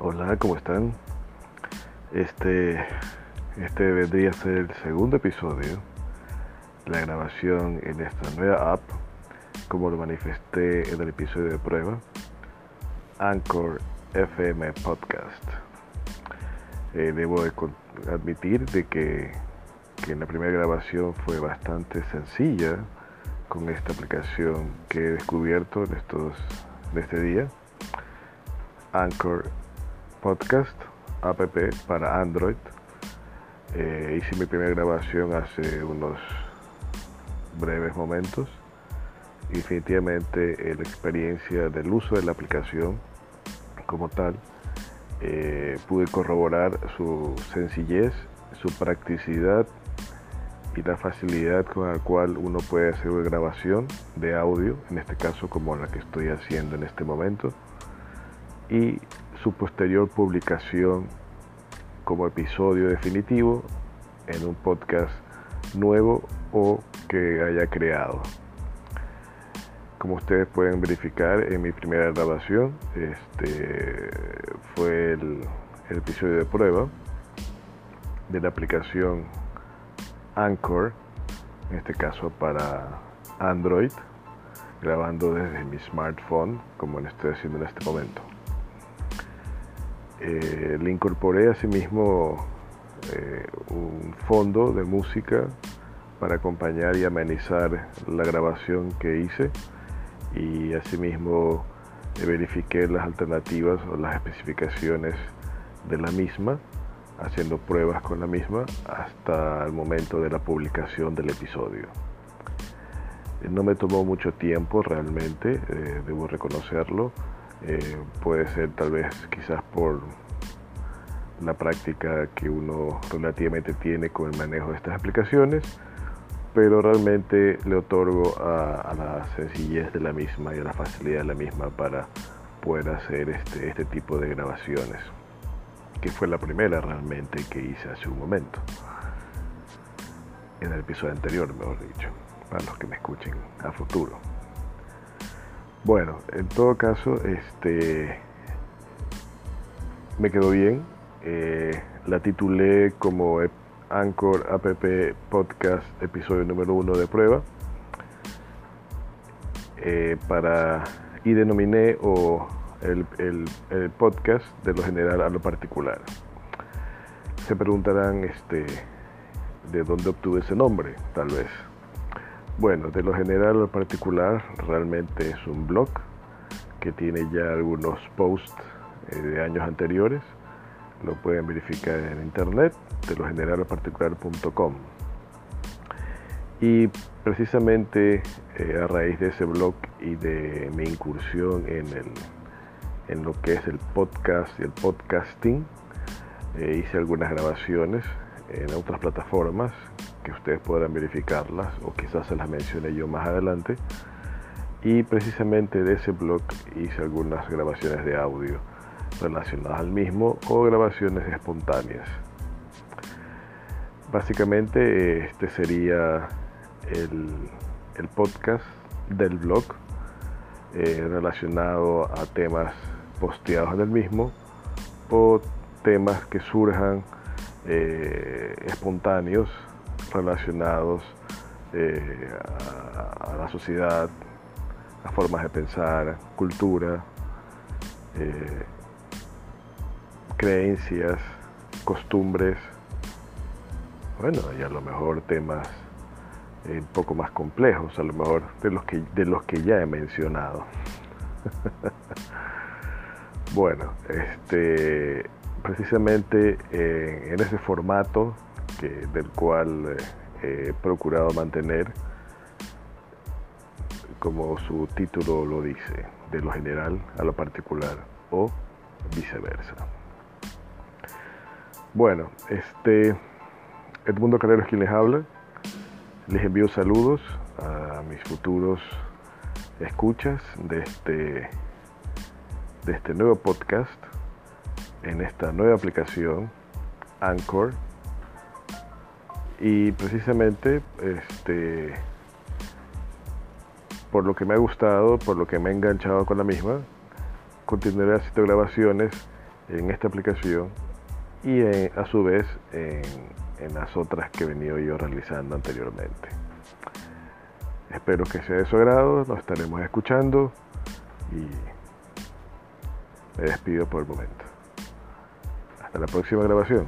Hola, ¿cómo están? Este, este vendría a ser el segundo episodio, la grabación en esta nueva app, como lo manifesté en el episodio de prueba, Anchor FM Podcast. Eh, debo admitir de que, que en la primera grabación fue bastante sencilla con esta aplicación que he descubierto en estos de este día. Anchor Podcast, app para Android. Eh, hice mi primera grabación hace unos breves momentos. Definitivamente eh, la experiencia del uso de la aplicación como tal, eh, pude corroborar su sencillez, su practicidad y la facilidad con la cual uno puede hacer una grabación de audio, en este caso como la que estoy haciendo en este momento, y su posterior publicación como episodio definitivo en un podcast nuevo o que haya creado. Como ustedes pueden verificar en mi primera grabación, este fue el, episodio de prueba de la aplicación Anchor, en este caso para Android, grabando desde mi smartphone, como lo estoy haciendo en este momento. Eh, le incorporé asimismo eh, un fondo de música para acompañar y amenizar la grabación que hice y asimismo eh, verifiqué las alternativas o las especificaciones de la misma haciendo pruebas con la misma hasta el momento de la publicación del episodio. No me tomó mucho tiempo realmente, debo reconocerlo. Eh, puede ser tal vez quizás por la práctica que uno relativamente tiene con el manejo de estas aplicaciones, pero realmente le otorgo a, la sencillez de la misma y a la facilidad de la misma para poder hacer este, este tipo de grabaciones que fue la primera realmente que hice hace un momento. En el episodio anterior, mejor dicho, para los que me escuchen a futuro. Bueno, en todo caso, este me quedó bien. Eh, la titulé como Anchor App Podcast episodio número uno de prueba. Eh, para y denominé o el, podcast de lo general a lo particular. Se preguntarán este, de dónde obtuve ese nombre, tal vez. Bueno, de lo general a lo particular realmente es un blog que tiene ya algunos posts eh, de años anteriores. Lo pueden verificar en internet, de lo general a particular.com. Y precisamente eh, a raíz de ese blog y de mi incursión en el en lo que es el podcast y el podcasting. Eh, hice algunas grabaciones en otras plataformas que ustedes podrán verificarlas o quizás se las mencione yo más adelante. Y precisamente de ese blog hice algunas grabaciones de audio relacionadas al mismo o grabaciones espontáneas. Básicamente este sería el, el podcast del blog eh, relacionado a temas posteados en el mismo o temas que surjan eh, espontáneos relacionados eh, a, la sociedad, a formas de pensar, cultura, eh, creencias, costumbres, bueno, y a lo mejor temas un poco más complejos, a lo mejor de los que, de los que ya he mencionado. Bueno, este, precisamente eh, en ese formato del cual eh, he procurado mantener, como su título lo dice, de lo general a lo particular o viceversa. Bueno, este Edmundo Carrero es quien les habla. Les envío saludos a mis futuros escuchas de este de este nuevo podcast en esta nueva aplicación Anchor y precisamente este por lo que me ha gustado, por lo que me ha enganchado con la misma, continuaré haciendo grabaciones en esta aplicación y a su vez en, en las otras que he venido yo realizando anteriormente. Espero que sea de su agrado, nos estaremos escuchando y me despido por el momento. Hasta la próxima grabación.